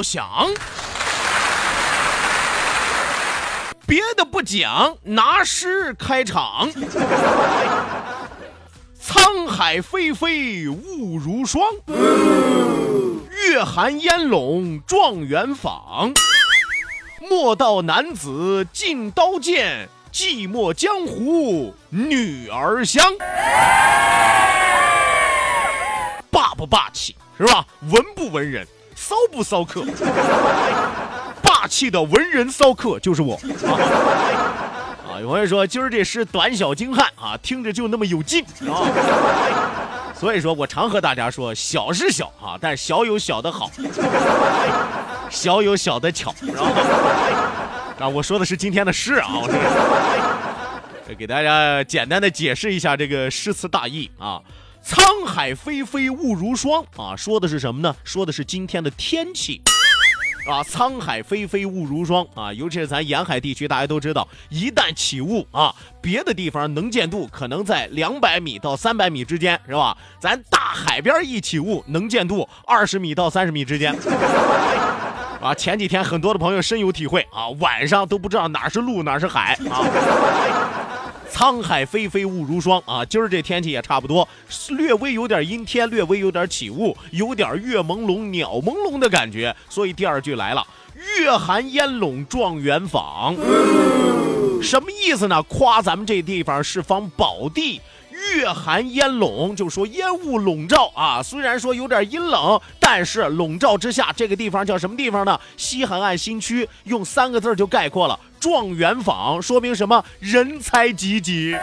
要响。别的不讲，拿诗开场。沧海飞飞雾如霜，月寒烟笼状元坊。莫道男子尽刀剑，寂寞江湖女儿香。霸不霸气？是吧？文不文人，骚不骚客？霸气的文人骚客就是我啊！有朋友说今儿这诗短小精悍啊，听着就那么有劲啊！所以说我常和大家说，小是小啊，但小有小的好，小有小的巧，是吧？啊，我说的是今天的诗啊，我是给大家简单的解释一下这个诗词大意啊。沧海飞飞雾如霜啊，说的是什么呢？说的是今天的天气啊。沧海飞飞雾如霜啊，尤其是咱沿海地区，大家都知道，一旦起雾啊，别的地方能见度可能在两百米到三百米之间，是吧？咱大海边一起雾，能见度二十米到三十米之间。啊，前几天很多的朋友深有体会啊，晚上都不知道哪是路哪是海啊。沧海飞飞雾如霜啊！今儿这天气也差不多，略微有点阴天，略微有点起雾，有点月朦胧、鸟朦胧的感觉。所以第二句来了：“月寒烟笼状元坊”，什么意思呢？夸咱们这地方是方宝地。月寒烟笼，就说烟雾笼罩啊。虽然说有点阴冷，但是笼罩之下，这个地方叫什么地方呢？西海岸新区，用三个字就概括了。状元坊说明什么？人才济济。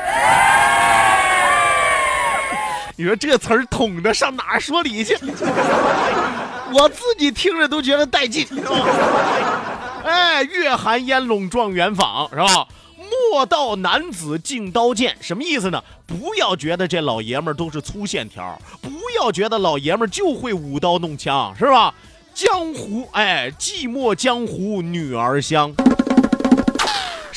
你说这词儿捅的上哪说理去？我自己听着都觉得带劲，哎，月寒烟笼状元坊，是吧？莫道男子劲刀剑，什么意思呢？不要觉得这老爷们儿都是粗线条，不要觉得老爷们儿就会舞刀弄枪，是吧？江湖，哎，寂寞江湖女儿香。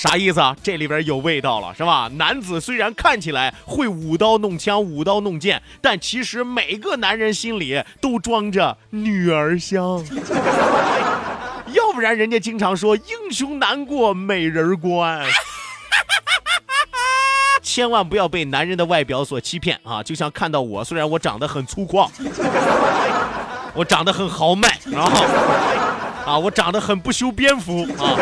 啥意思啊？这里边有味道了，是吧？男子虽然看起来会舞刀弄枪、舞刀弄剑，但其实每个男人心里都装着女儿香。要不然人家经常说英雄难过美人关。千万不要被男人的外表所欺骗啊！就像看到我，虽然我长得很粗犷，我长得很豪迈，然后啊，我长得很不修边幅啊。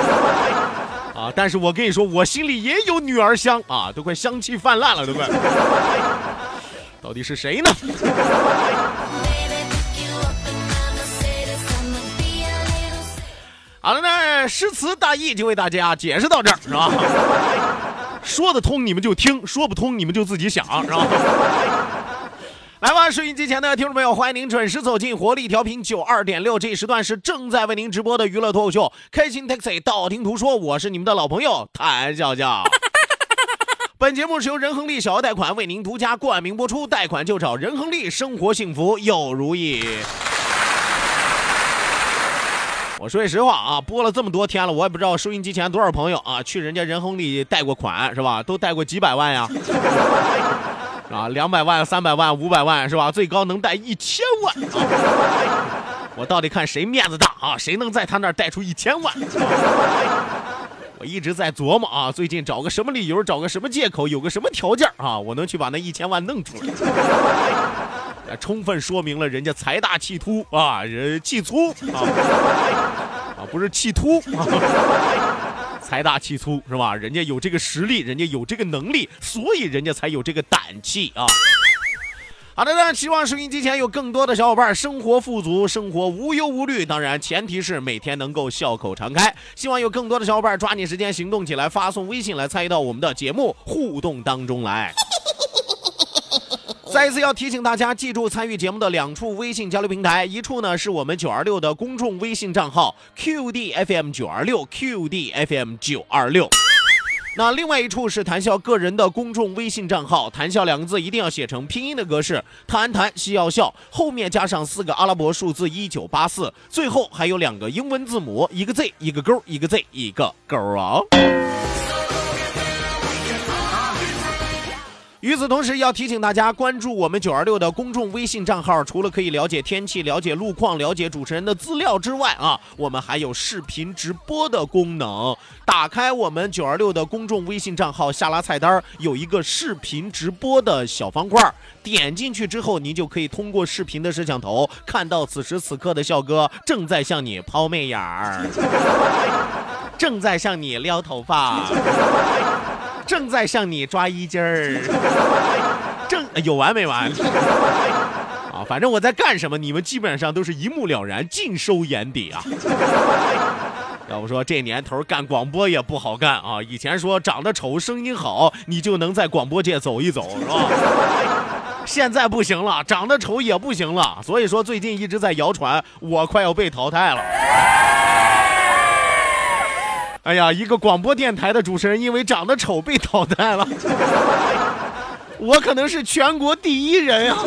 啊！但是我跟你说，我心里也有女儿香啊，都快香气泛滥了，都快。到底是谁呢？好了，那诗词大意就为大家解释到这儿，是吧？说得通你们就听，说不通你们就自己想，是吧？来吧，收音机前的听众朋友，欢迎您准时走进活力调频九二点六，这一时段是正在为您直播的娱乐脱口秀《开心 Taxi》，道听途说，我是你们的老朋友谭笑笑。本节目是由仁恒利小额贷款为您独家冠名播出，贷款就找仁恒利，生活幸福又如意。我说句实话啊，播了这么多天了，我也不知道收音机前多少朋友啊，去人家仁恒利贷过款是吧？都贷过几百万呀。啊，两百万、三百万、五百万是吧？最高能贷一千万。我到底看谁面子大啊？谁能在他那儿贷出一千万？我一直在琢磨啊，最近找个什么理由，找个什么借口，有个什么条件啊，我能去把那一千万弄出来，充分说明了人家财大气粗啊，人气粗啊，啊不是气突啊，财大气粗是吧？人家有这个实力，人家有这个能力，所以人家才有这个胆气啊。好的那，希望收音机前有更多的小伙伴生活富足，生活无忧无虑。当然，前提是每天能够笑口常开。希望有更多的小伙伴抓紧时间行动起来，发送微信来参与到我们的节目互动当中来。再一次要提醒大家，记住参与节目的两处微信交流平台，一处呢是我们九二六的公众微信账号 QDFM 九二六 QDFM 九二六。那另外一处是谈笑个人的公众微信账号，谈笑两个字一定要写成拼音的格式，谈谈笑要笑，后面加上四个阿拉伯数字一九八四，最后还有两个英文字母，一个 Z 一个勾，一个 Z 一个勾啊。与此同时，要提醒大家关注我们九二六的公众微信账号。除了可以了解天气、了解路况、了解主持人的资料之外啊，我们还有视频直播的功能。打开我们九二六的公众微信账号，下拉菜单有一个视频直播的小方块，点进去之后，您就可以通过视频的摄像头看到此时此刻的笑哥正在向你抛媚眼儿，正在向你撩头发。正在向你抓衣襟儿，正有完没完？啊，反正我在干什么，你们基本上都是一目了然，尽收眼底啊。要不说这年头干广播也不好干啊。以前说长得丑、声音好，你就能在广播界走一走，是吧？现在不行了，长得丑也不行了。所以说最近一直在谣传我快要被淘汰了。哎呀，一个广播电台的主持人因为长得丑被淘汰了，我可能是全国第一人啊！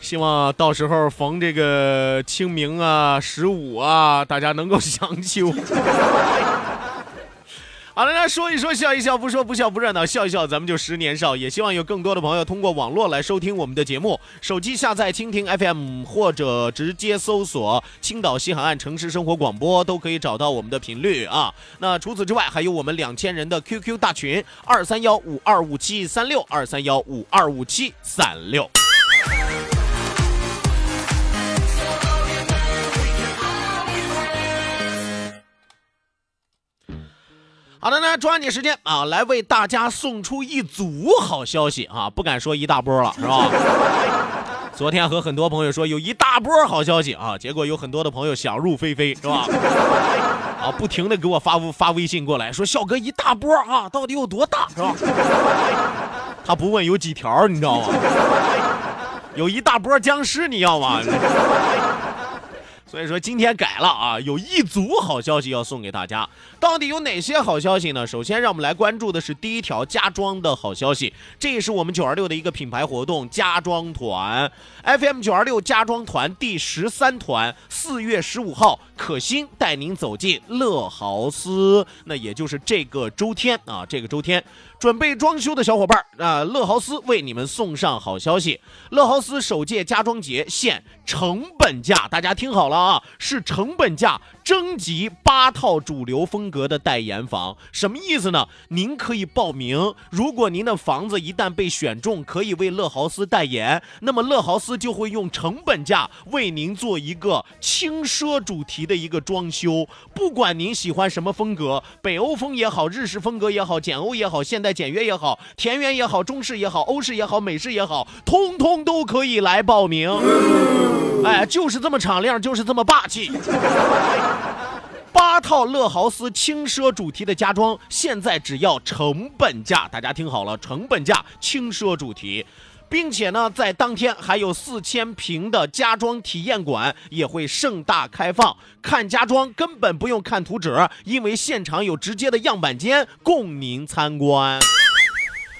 希望到时候逢这个清明啊、十五啊，大家能够想起我。好了，那说一说，笑一笑，不说不笑不热闹，笑一笑，咱们就十年少。也希望有更多的朋友通过网络来收听我们的节目，手机下载蜻蜓 FM 或者直接搜索青岛西海岸城市生活广播，都可以找到我们的频率啊。那除此之外，还有我们两千人的 QQ 大群二三幺五二五七三六二三幺五二五七三六。好的呢，抓紧时间啊，来为大家送出一组好消息啊！不敢说一大波了，是吧？昨天和很多朋友说有一大波好消息啊，结果有很多的朋友想入非非，是吧？啊，不停的给我发发微信过来，说笑哥一大波啊，到底有多大，是吧？他不问有几条，你知道吗？有一大波僵尸，你要吗？所以说今天改了啊，有一组好消息要送给大家。到底有哪些好消息呢？首先，让我们来关注的是第一条家装的好消息。这也是我们九二六的一个品牌活动——家装团 FM 九二六家装团第十三团，四月十五号，可心带您走进乐豪斯。那也就是这个周天啊，这个周天。准备装修的小伙伴啊，乐豪斯为你们送上好消息。乐豪斯首届家装节现成本价，大家听好了啊，是成本价。征集八套主流风格的代言房，什么意思呢？您可以报名，如果您的房子一旦被选中，可以为乐豪斯代言，那么乐豪斯就会用成本价为您做一个轻奢主题的一个装修。不管您喜欢什么风格，北欧风也好，日式风格也好，简欧也好，现代简约也好，田园也好，中式也好，欧式也好，美式也好，通通都可以来报名。哎，就是这么敞亮，就是这么霸气。八套乐豪斯轻奢主题的家装，现在只要成本价，大家听好了，成本价轻奢主题，并且呢，在当天还有四千平的家装体验馆也会盛大开放。看家装根本不用看图纸，因为现场有直接的样板间供您参观。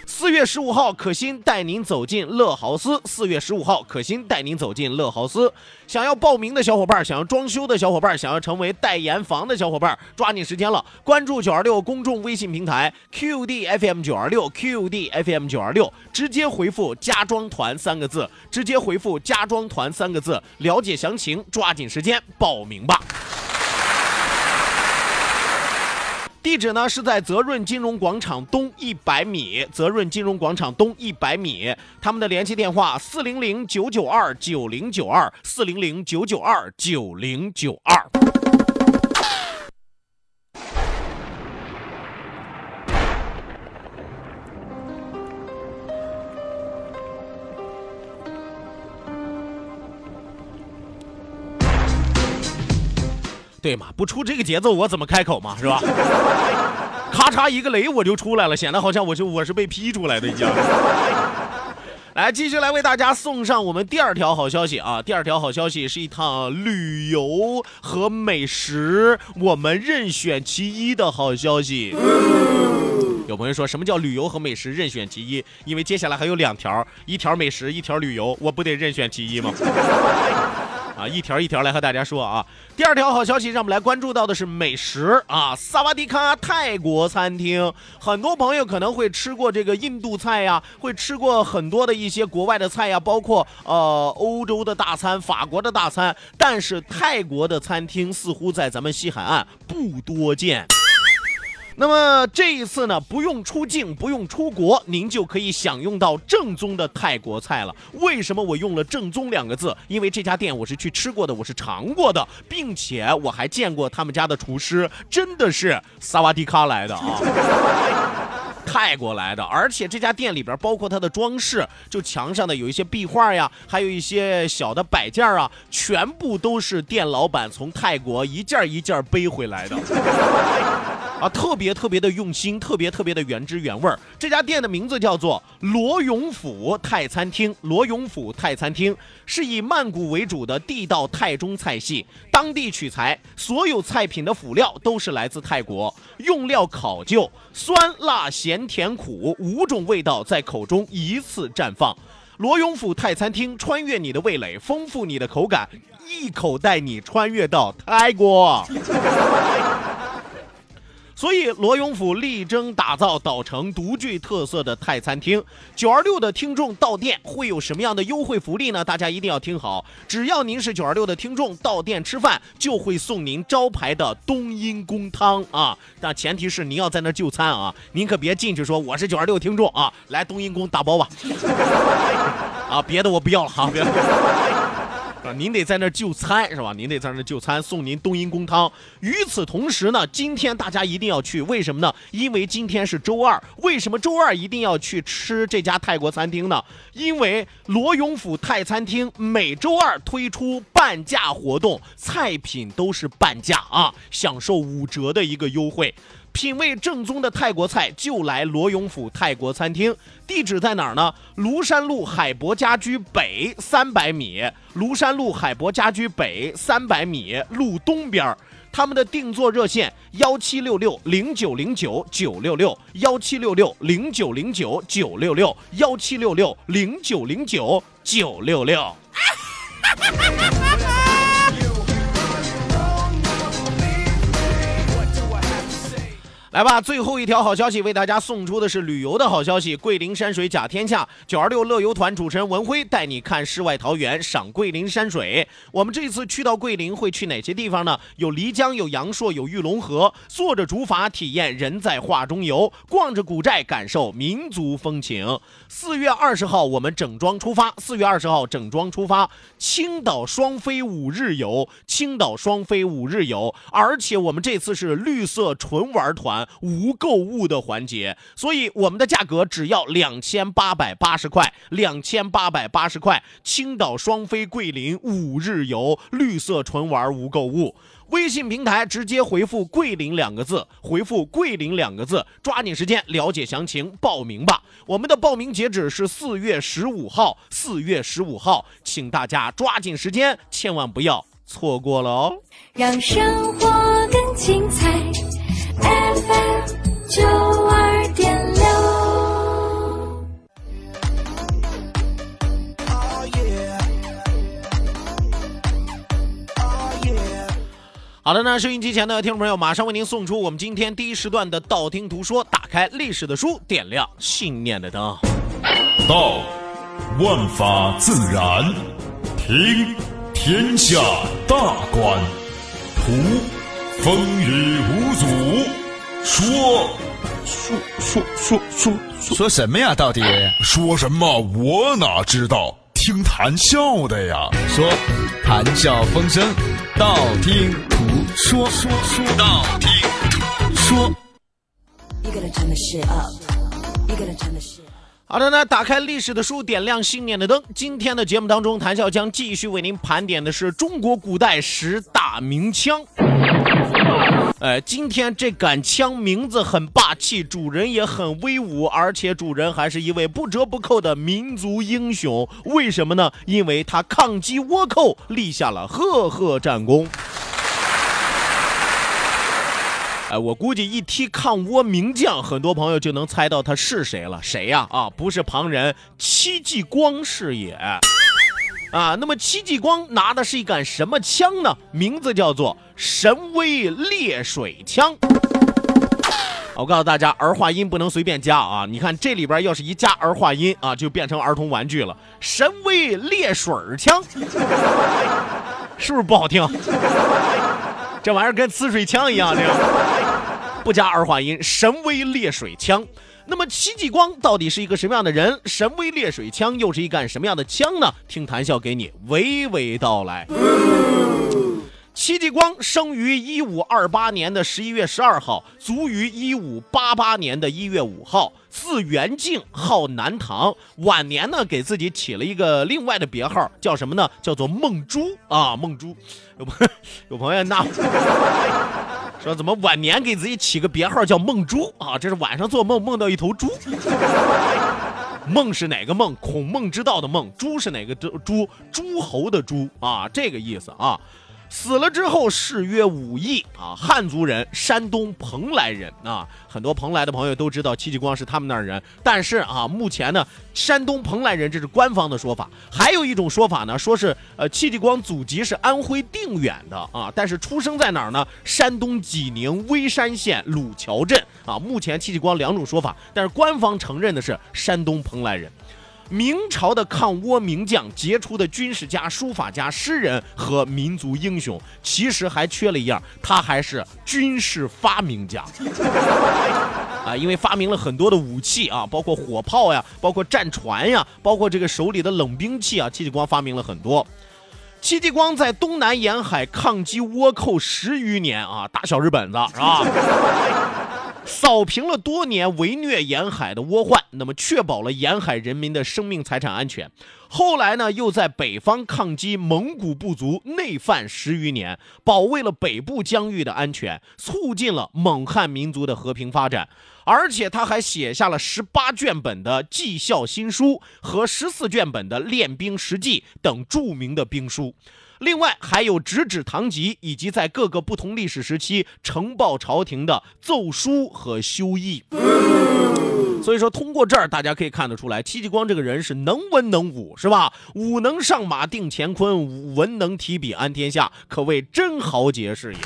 四月十五号，可心带您走进乐豪斯。四月十五号，可心带您走进乐豪斯。想要报名的小伙伴，想要装修的小伙伴，想要成为代言房的小伙伴，抓紧时间了！关注九二六公众微信平台 QDFM 九二六 QDFM 九二六，直接回复“家装团”三个字，直接回复“家装团”三个字，了解详情，抓紧时间报名吧。地址呢是在泽润金融广场东一百米，泽润金融广场东一百米。他们的联系电话：四零零九九二九零九二，四零零九九二九零九二。对嘛，不出这个节奏，我怎么开口嘛，是吧？咔嚓一个雷，我就出来了，显得好像我就我是被劈出来的一样。来，继续来为大家送上我们第二条好消息啊！第二条好消息是一趟旅游和美食，我们任选其一的好消息。有朋友说什么叫旅游和美食任选其一？因为接下来还有两条，一条美食，一条旅游，我不得任选其一吗？啊，一条一条来和大家说啊。第二条好消息，让我们来关注到的是美食啊，萨瓦迪卡泰国餐厅。很多朋友可能会吃过这个印度菜呀，会吃过很多的一些国外的菜呀，包括呃欧洲的大餐、法国的大餐，但是泰国的餐厅似乎在咱们西海岸不多见。那么这一次呢，不用出境，不用出国，您就可以享用到正宗的泰国菜了。为什么我用了“正宗”两个字？因为这家店我是去吃过的，我是尝过的，并且我还见过他们家的厨师，真的是萨瓦迪卡来的啊，泰国来的。而且这家店里边，包括它的装饰，就墙上的有一些壁画呀，还有一些小的摆件啊，全部都是店老板从泰国一件一件背回来的。啊，特别特别的用心，特别特别的原汁原味儿。这家店的名字叫做罗永府泰餐厅。罗永府泰餐厅是以曼谷为主的地道泰中菜系，当地取材，所有菜品的辅料都是来自泰国，用料考究，酸辣咸甜苦五种味道在口中一次绽放。罗永府泰餐厅穿越你的味蕾，丰富你的口感，一口带你穿越到泰国。所以罗永府力争打造岛城独具特色的泰餐厅。九二六的听众到店会有什么样的优惠福利呢？大家一定要听好，只要您是九二六的听众到店吃饭，就会送您招牌的冬阴功汤啊！但前提是您要在那儿就餐啊，您可别进去说我是九二六听众啊，来冬阴功打包吧。啊，别的我不要了哈，别。啊，您得在那儿就餐是吧？您得在那儿就餐，送您冬阴功汤。与此同时呢，今天大家一定要去，为什么呢？因为今天是周二。为什么周二一定要去吃这家泰国餐厅呢？因为罗永府泰餐厅每周二推出半价活动，菜品都是半价啊，享受五折的一个优惠。品味正宗的泰国菜，就来罗永府泰国餐厅。地址在哪儿呢？庐山路海博家居北三百米。庐山路海博家居北三百米路东边他们的订座热线：幺七六六零九零九九六六，幺七六六零九零九九六六，幺七六六零九零九九六六。来吧，最后一条好消息为大家送出的是旅游的好消息。桂林山水甲天下，九二六乐游团主持人文辉带你看世外桃源，赏桂林山水。我们这次去到桂林会去哪些地方呢？有漓江，有阳朔，有玉龙河。坐着竹筏体验人在画中游，逛着古寨感受民族风情。四月二十号我们整装出发。四月二十号整装出发，青岛双飞五日游，青岛双飞五日游。而且我们这次是绿色纯玩团。无购物的环节，所以我们的价格只要两千八百八十块，两千八百八十块。青岛双飞桂林五日游，绿色纯玩无购物。微信平台直接回复“桂林”两个字，回复“桂林”两个字，抓紧时间了解详情，报名吧。我们的报名截止是四月十五号，四月十五号，请大家抓紧时间，千万不要错过了哦。让生活更精彩。九二点六。好的，那收音机前的听众朋友，马上为您送出我们今天第一时段的《道听途说》，打开历史的书，点亮信念的灯。道，万法自然；听，天下大观；图，风雨无阻；说。说说说说说什么呀？到底说什么？我哪知道？听谈笑的呀。说，谈笑风生，道听途说，说说道听途说。好的呢，打开历史的书，点亮信念的灯。今天的节目当中，谈笑将继续为您盘点的是中国古代十大名枪。呃，今天这杆枪名字很霸气，主人也很威武，而且主人还是一位不折不扣的民族英雄。为什么呢？因为他抗击倭寇立下了赫赫战功。哎，我估计一提抗倭名将，很多朋友就能猜到他是谁了。谁呀？啊，不是旁人，戚继光是也。啊，那么戚继光拿的是一杆什么枪呢？名字叫做神威烈水枪。我告诉大家，儿化音不能随便加啊！你看这里边要是一加儿化音啊，就变成儿童玩具了。神威烈水枪，是不是不好听？这玩意儿跟呲水枪一样，这个不加儿化音，神威烈水枪。那么戚继光到底是一个什么样的人？神威烈水枪又是一杆什么样的枪呢？听谈笑给你娓娓道来。戚继光生于一五二八年的十一月十二号，卒于一五八八年的一月五号，字元敬，号南唐。晚年呢，给自己起了一个另外的别号，叫什么呢？叫做梦珠啊，梦珠。有朋友有朋友那说怎么晚年给自己起个别号叫梦猪啊？这是晚上做梦梦到一头猪。梦是哪个梦？孔孟之道的梦。猪是哪个猪？诸侯的猪啊，这个意思啊。死了之后谥曰武义啊，汉族人，山东蓬莱人啊，很多蓬莱的朋友都知道戚继光是他们那儿人。但是啊，目前呢，山东蓬莱人这是官方的说法，还有一种说法呢，说是呃戚继光祖籍是安徽定远的啊，但是出生在哪儿呢？山东济宁微山县鲁桥镇啊。目前戚继光两种说法，但是官方承认的是山东蓬莱人。明朝的抗倭名将，杰出的军事家、书法家、诗人和民族英雄，其实还缺了一样，他还是军事发明家 啊！因为发明了很多的武器啊，包括火炮呀，包括战船呀，包括这个手里的冷兵器啊，戚继光发明了很多。戚继光在东南沿海抗击倭寇十余年啊，打小日本子是吧？扫平了多年围虐沿海的倭患，那么确保了沿海人民的生命财产安全。后来呢，又在北方抗击蒙古部族内犯十余年，保卫了北部疆域的安全，促进了蒙汉民族的和平发展。而且他还写下了十八卷本的纪效新书和十四卷本的练兵实记等著名的兵书。另外还有直指堂吉，以及在各个不同历史时期呈报朝廷的奏书和修议。所以说，通过这儿大家可以看得出来，戚继光这个人是能文能武，是吧？武能上马定乾坤，武文能提笔安天下，可谓真豪杰是也。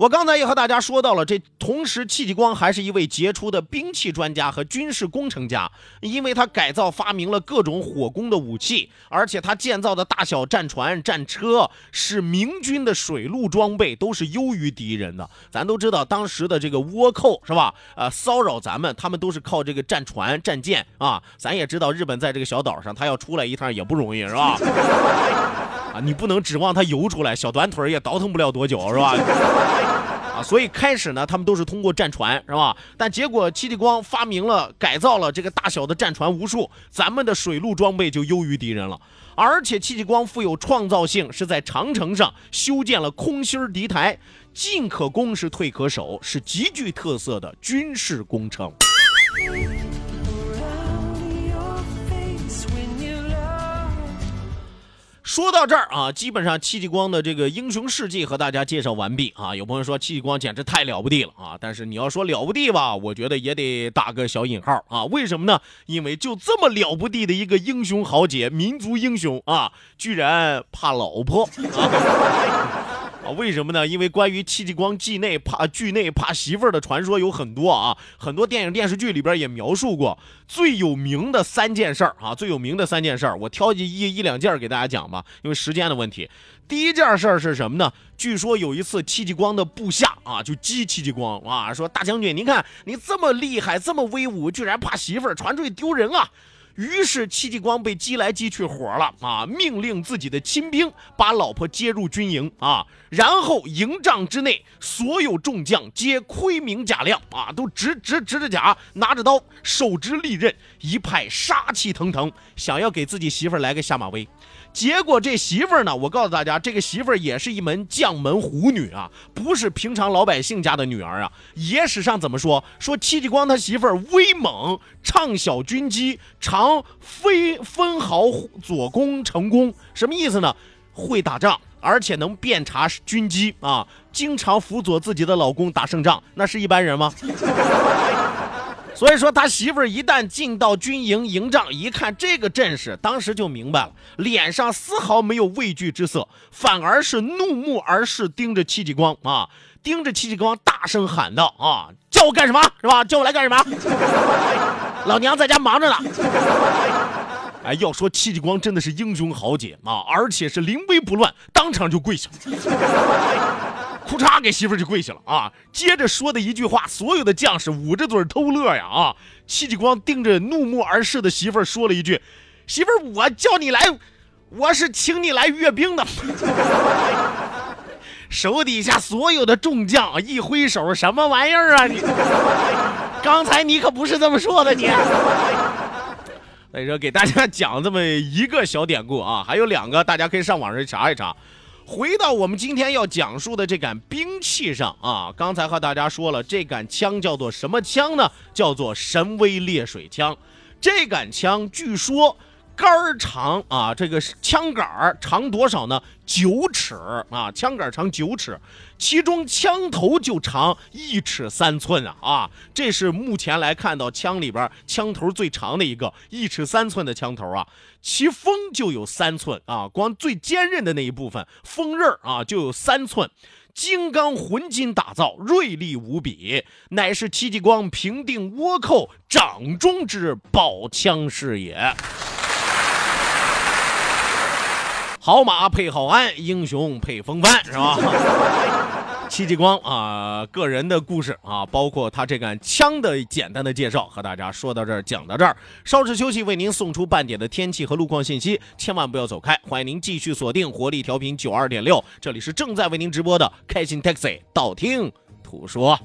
我刚才也和大家说到了，这同时戚继光还是一位杰出的兵器专家和军事工程家，因为他改造发明了各种火攻的武器，而且他建造的大小战船、战车，使明军的水陆装备都是优于敌人的。咱都知道，当时的这个倭寇是吧？呃，骚扰咱们，他们都是靠这个战船、战舰啊。咱也知道，日本在这个小岛上，他要出来一趟也不容易，是吧？啊，你不能指望他游出来，小短腿儿也倒腾不了多久，是吧？啊，所以开始呢，他们都是通过战船，是吧？但结果戚继光发明了、改造了这个大小的战船无数，咱们的水陆装备就优于敌人了。而且戚继光富有创造性，是在长城上修建了空心敌台，进可攻，是退可守，是极具特色的军事工程。说到这儿啊，基本上戚继光的这个英雄事迹和大家介绍完毕啊。有朋友说戚继光简直太了不地了啊，但是你要说了不地吧，我觉得也得打个小引号啊。为什么呢？因为就这么了不地的一个英雄豪杰、民族英雄啊，居然怕老婆啊。啊，为什么呢？因为关于戚继光惧内怕惧内怕媳妇儿的传说有很多啊，很多电影电视剧里边也描述过。最有名的三件事儿啊，最有名的三件事儿，我挑一一两件给大家讲吧，因为时间的问题。第一件事儿是什么呢？据说有一次戚继光的部下啊，就激戚继光啊，说大将军，您看你这么厉害，这么威武，居然怕媳妇儿，传出去丢人啊。于是戚继光被激来激去火了啊！命令自己的亲兵把老婆接入军营啊，然后营帐之内所有众将皆盔明甲亮啊，都直直直着甲，拿着刀，手执利刃，一派杀气腾腾，想要给自己媳妇来个下马威。结果这媳妇儿呢，我告诉大家，这个媳妇儿也是一门将门虎女啊，不是平常老百姓家的女儿啊。野史上怎么说？说戚继光他媳妇儿威猛，畅晓军机，常飞分毫左攻成功。什么意思呢？会打仗，而且能遍察军机啊，经常辅佐自己的老公打胜仗。那是一般人吗？所以说，他媳妇儿一旦进到军营营帐，一看这个阵势，当时就明白了，脸上丝毫没有畏惧之色，反而是怒目而视，盯着戚继光啊，盯着戚继光，大声喊道：“啊，叫我干什么？是吧？叫我来干什么？老娘在家忙着呢。”哎，要说戚继光真的是英雄豪杰啊，而且是临危不乱，当场就跪下。哭嚓，给媳妇儿就跪下了啊！接着说的一句话，所有的将士捂着嘴偷乐呀啊！戚继光盯着怒目而视的媳妇儿说了一句：“媳妇儿，我叫你来，我是请你来阅兵的。”手底下所有的众将一挥手：“什么玩意儿啊你？刚才你可不是这么说的你。”所以说，给大家讲这么一个小典故啊，还有两个，大家可以上网上查一查。回到我们今天要讲述的这杆兵器上啊，刚才和大家说了，这杆枪叫做什么枪呢？叫做神威烈水枪。这杆枪据说。杆儿长啊，这个枪杆儿长多少呢？九尺啊，枪杆儿长九尺，其中枪头就长一尺三寸啊啊！这是目前来看到枪里边枪头最长的一个一尺三寸的枪头啊，其锋就有三寸啊，光最坚韧的那一部分锋刃啊就有三寸，金刚混金打造，锐利无比，乃是戚继光平定倭寇掌中之宝枪是也。好马配好鞍，英雄配风帆，是吧？戚继光啊，个人的故事啊，包括他这杆枪的简单的介绍，和大家说到这儿，讲到这儿，稍事休息，为您送出半点的天气和路况信息，千万不要走开，欢迎您继续锁定活力调频九二点六，这里是正在为您直播的开心 Taxi，道听途说。